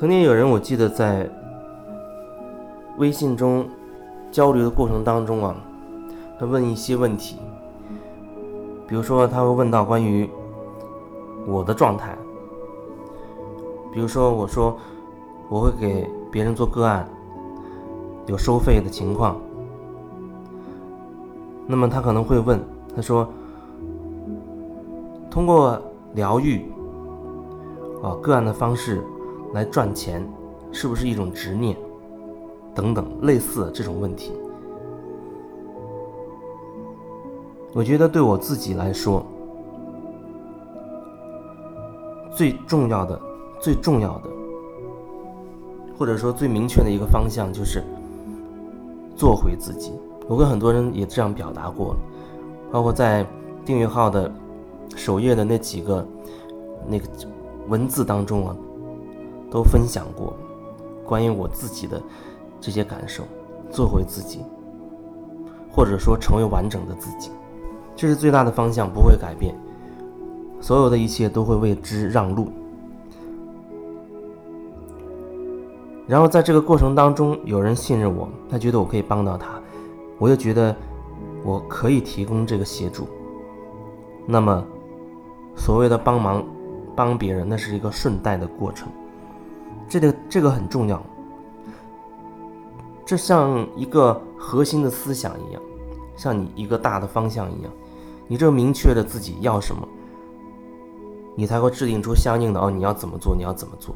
曾经有人，我记得在微信中交流的过程当中啊，他问一些问题，比如说他会问到关于我的状态，比如说我说我会给别人做个案，有收费的情况，那么他可能会问，他说通过疗愈啊个案的方式。来赚钱，是不是一种执念？等等，类似这种问题，我觉得对我自己来说，最重要的、最重要的，或者说最明确的一个方向，就是做回自己。我跟很多人也这样表达过，包括在订阅号的首页的那几个那个文字当中啊。都分享过关于我自己的这些感受，做回自己，或者说成为完整的自己，这是最大的方向，不会改变。所有的一切都会为之让路。然后在这个过程当中，有人信任我，他觉得我可以帮到他，我又觉得我可以提供这个协助。那么，所谓的帮忙帮别人，那是一个顺带的过程。这个这个很重要，这像一个核心的思想一样，像你一个大的方向一样，你这明确的自己要什么，你才会制定出相应的哦，你要怎么做，你要怎么做。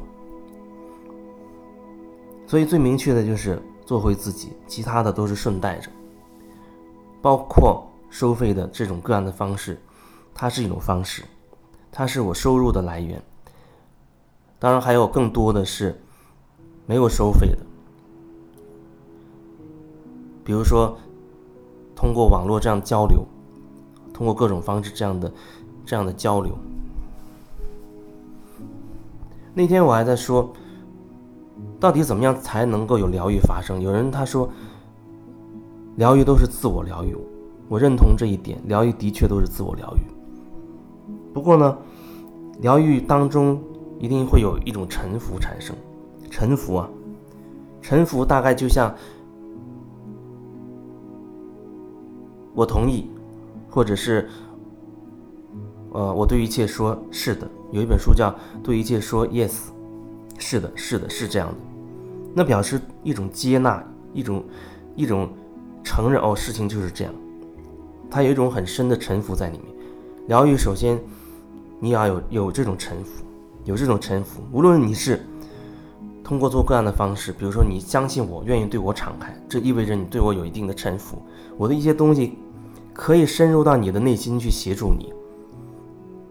所以最明确的就是做回自己，其他的都是顺带着，包括收费的这种个案的方式，它是一种方式，它是我收入的来源。当然，还有更多的是没有收费的，比如说通过网络这样交流，通过各种方式这样的这样的交流。那天我还在说，到底怎么样才能够有疗愈发生？有人他说，疗愈都是自我疗愈，我认同这一点，疗愈的确都是自我疗愈。不过呢，疗愈当中。一定会有一种沉浮产生，沉浮啊，沉浮大概就像我同意，或者是呃，我对一切说是的。有一本书叫《对一切说 yes》，是的，是的，是这样的。那表示一种接纳，一种一种承认哦，事情就是这样。它有一种很深的沉浮在里面。疗愈首先你要有有这种沉浮。有这种臣服，无论你是通过做各样的方式，比如说你相信我，愿意对我敞开，这意味着你对我有一定的臣服。我的一些东西可以深入到你的内心去协助你，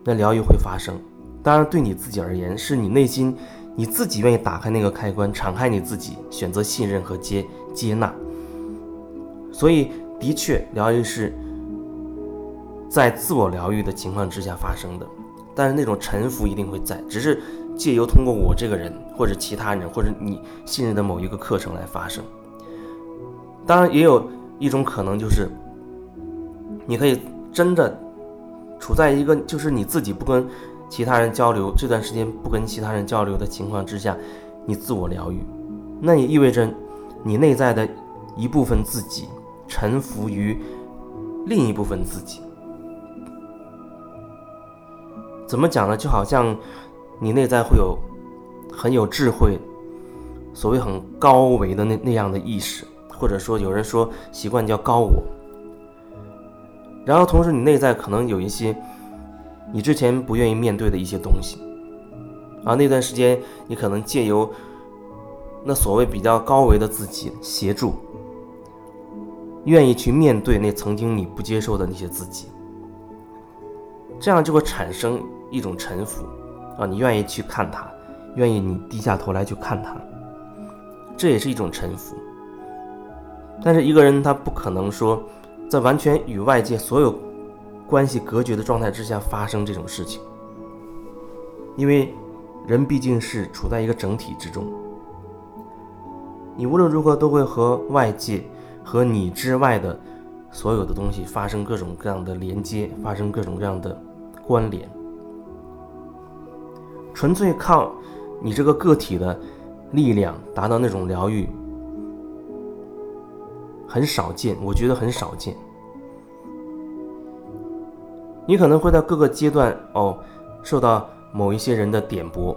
那疗愈会发生。当然，对你自己而言，是你内心你自己愿意打开那个开关，敞开你自己，选择信任和接接纳。所以，的确，疗愈是在自我疗愈的情况之下发生的。但是那种臣服一定会在，只是借由通过我这个人，或者其他人，或者你信任的某一个课程来发生。当然，也有一种可能就是，你可以真的处在一个就是你自己不跟其他人交流，这段时间不跟其他人交流的情况之下，你自我疗愈，那也意味着你内在的一部分自己臣服于另一部分自己。怎么讲呢？就好像你内在会有很有智慧，所谓很高维的那那样的意识，或者说有人说习惯叫高我。然后同时你内在可能有一些你之前不愿意面对的一些东西，而那段时间你可能借由那所谓比较高维的自己协助，愿意去面对那曾经你不接受的那些自己。这样就会产生一种臣服，啊，你愿意去看他，愿意你低下头来去看他，这也是一种臣服。但是一个人他不可能说，在完全与外界所有关系隔绝的状态之下发生这种事情，因为人毕竟是处在一个整体之中，你无论如何都会和外界和你之外的。所有的东西发生各种各样的连接，发生各种各样的关联，纯粹靠你这个个体的力量，达到那种疗愈，很少见，我觉得很少见。你可能会在各个阶段哦，受到某一些人的点拨。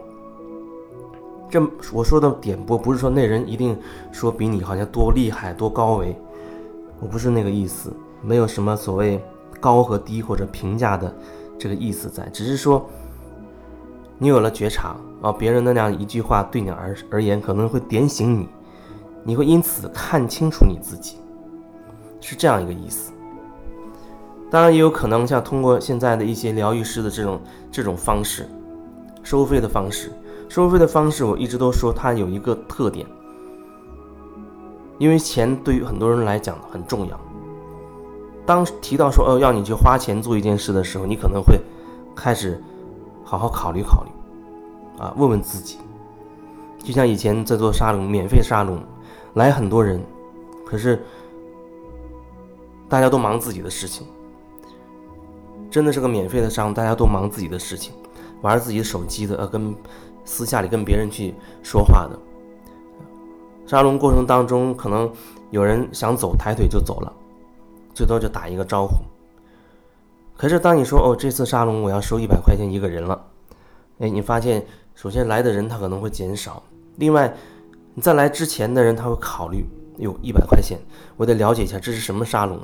这我说的点拨，不是说那人一定说比你好像多厉害、多高维，我不是那个意思，没有什么所谓高和低或者评价的这个意思在，只是说你有了觉察啊，别人的那样一句话对你而而言可能会点醒你，你会因此看清楚你自己，是这样一个意思。当然也有可能像通过现在的一些疗愈师的这种这种方式，收费的方式，收费的方式，我一直都说它有一个特点，因为钱对于很多人来讲很重要。当提到说哦要你去花钱做一件事的时候，你可能会开始好好考虑考虑，啊，问问自己。就像以前在做沙龙，免费沙龙，来很多人，可是大家都忙自己的事情。真的是个免费的沙龙，大家都忙自己的事情，玩自己手机的，呃，跟私下里跟别人去说话的。沙龙过程当中，可能有人想走，抬腿就走了，最多就打一个招呼。可是当你说哦，这次沙龙我要收一百块钱一个人了，哎，你发现首先来的人他可能会减少，另外你在来之前的人他会考虑，哟，一百块钱，我得了解一下这是什么沙龙，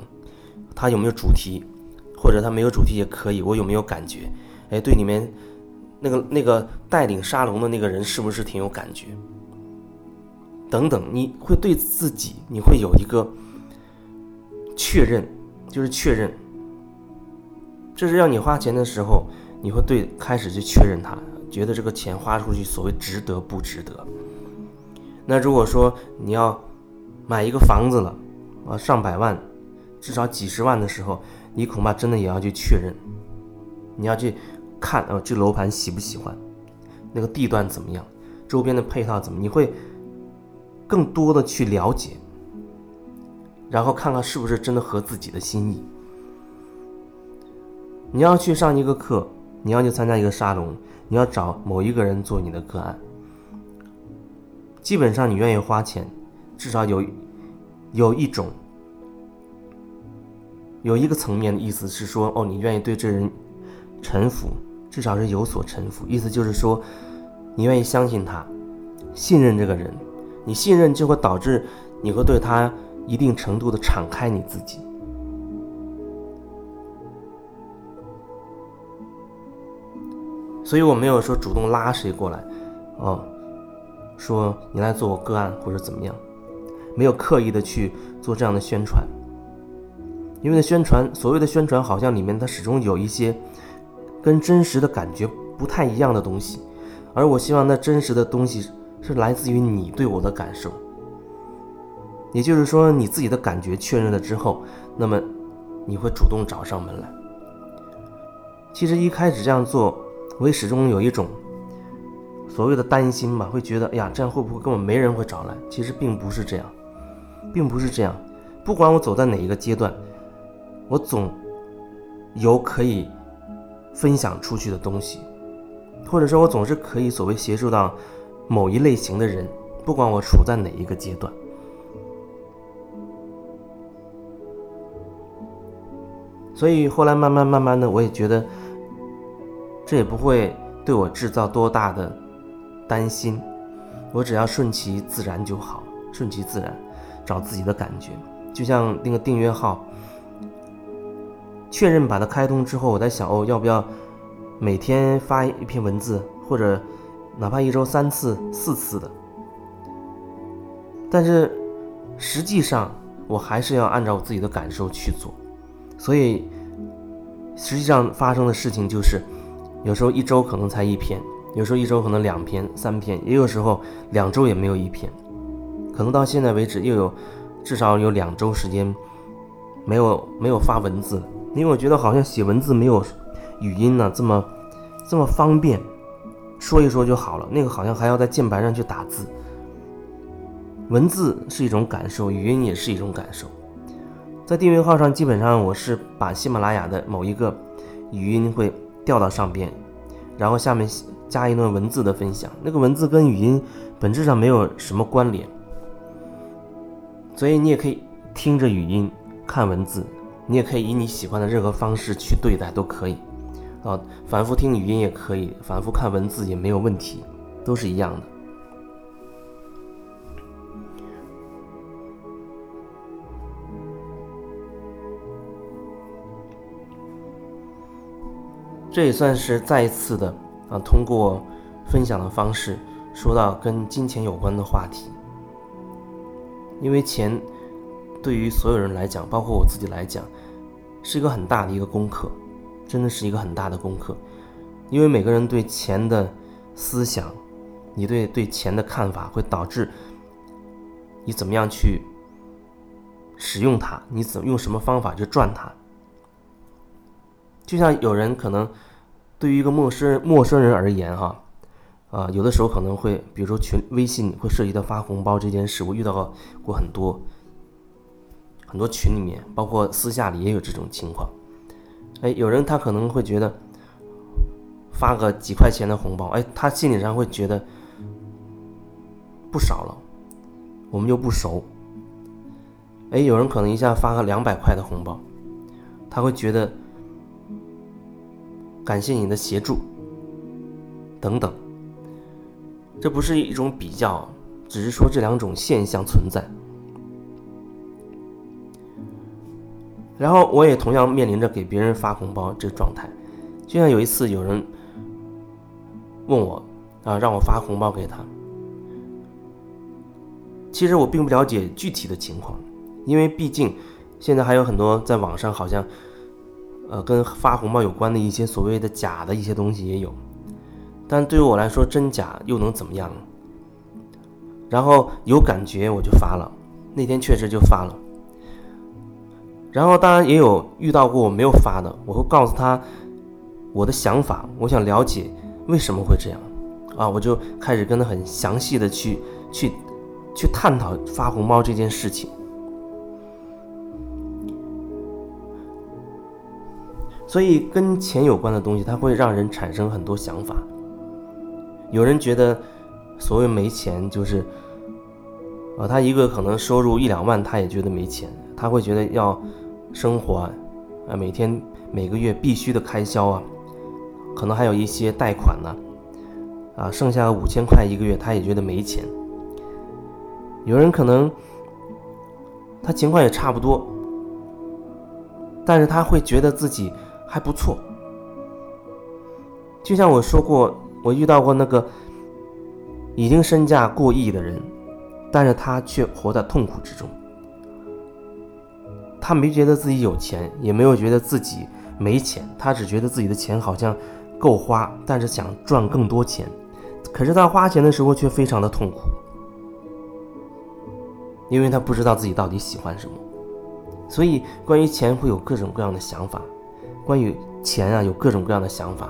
它有没有主题。或者他没有主题也可以，我有没有感觉？哎，对里面那个那个带领沙龙的那个人是不是挺有感觉？等等，你会对自己，你会有一个确认，就是确认，这是让你花钱的时候，你会对开始去确认它，觉得这个钱花出去所谓值得不值得？那如果说你要买一个房子了，啊，上百万，至少几十万的时候。你恐怕真的也要去确认，你要去看哦，这楼盘喜不喜欢，那个地段怎么样，周边的配套怎么，你会更多的去了解，然后看看是不是真的合自己的心意。你要去上一个课，你要去参加一个沙龙，你要找某一个人做你的个案，基本上你愿意花钱，至少有有一种。有一个层面的意思是说，哦，你愿意对这人臣服，至少是有所臣服。意思就是说，你愿意相信他，信任这个人。你信任就会导致你会对他一定程度的敞开你自己。所以我没有说主动拉谁过来，哦，说你来做我个案或者怎么样，没有刻意的去做这样的宣传。因为那宣传，所谓的宣传，好像里面它始终有一些跟真实的感觉不太一样的东西，而我希望那真实的东西是来自于你对我的感受，也就是说你自己的感觉确认了之后，那么你会主动找上门来。其实一开始这样做，我也始终有一种所谓的担心吧，会觉得哎呀，这样会不会根本没人会找来？其实并不是这样，并不是这样，不管我走在哪一个阶段。我总有可以分享出去的东西，或者说，我总是可以所谓协助到某一类型的人，不管我处在哪一个阶段。所以后来慢慢慢慢的，我也觉得这也不会对我制造多大的担心，我只要顺其自然就好，顺其自然，找自己的感觉，就像那个订阅号。确认把它开通之后，我在想哦，要不要每天发一篇文字，或者哪怕一周三次、四次的。但是实际上，我还是要按照我自己的感受去做。所以实际上发生的事情就是，有时候一周可能才一篇，有时候一周可能两篇、三篇，也有时候两周也没有一篇。可能到现在为止，又有至少有两周时间没有没有发文字。因为我觉得好像写文字没有语音呢这么这么方便，说一说就好了。那个好像还要在键盘上去打字。文字是一种感受，语音也是一种感受。在订阅号上，基本上我是把喜马拉雅的某一个语音会调到上边，然后下面加一段文字的分享，那个文字跟语音本质上没有什么关联，所以你也可以听着语音看文字，你也可以以你喜欢的任何方式去对待都可以，啊，反复听语音也可以，反复看文字也没有问题，都是一样的。这也算是再一次的啊，通过分享的方式说到跟金钱有关的话题。因为钱对于所有人来讲，包括我自己来讲，是一个很大的一个功课，真的是一个很大的功课。因为每个人对钱的思想，你对对钱的看法，会导致你怎么样去使用它，你怎么用什么方法去赚它。就像有人可能对于一个陌生陌生人而言，哈，啊，有的时候可能会，比如说群微信会涉及到发红包这件事，我遇到过很多很多群里面，包括私下里也有这种情况。哎，有人他可能会觉得发个几块钱的红包，哎，他心理上会觉得不少了，我们又不熟。哎，有人可能一下发个两百块的红包，他会觉得。感谢你的协助，等等。这不是一种比较，只是说这两种现象存在。然后我也同样面临着给别人发红包这状态，就像有一次有人问我啊，让我发红包给他。其实我并不了解具体的情况，因为毕竟现在还有很多在网上好像。呃，跟发红包有关的一些所谓的假的一些东西也有，但对于我来说，真假又能怎么样？然后有感觉我就发了，那天确实就发了。然后当然也有遇到过我没有发的，我会告诉他我的想法，我想了解为什么会这样啊，我就开始跟他很详细的去去去探讨发红包这件事情。所以跟钱有关的东西，它会让人产生很多想法。有人觉得，所谓没钱就是，啊，他一个可能收入一两万，他也觉得没钱，他会觉得要生活啊，每天每个月必须的开销啊，可能还有一些贷款呢，啊，剩下五千块一个月，他也觉得没钱。有人可能他情况也差不多，但是他会觉得自己。还不错，就像我说过，我遇到过那个已经身价过亿的人，但是他却活在痛苦之中。他没觉得自己有钱，也没有觉得自己没钱，他只觉得自己的钱好像够花，但是想赚更多钱。可是他花钱的时候却非常的痛苦，因为他不知道自己到底喜欢什么。所以，关于钱会有各种各样的想法。关于钱啊，有各种各样的想法。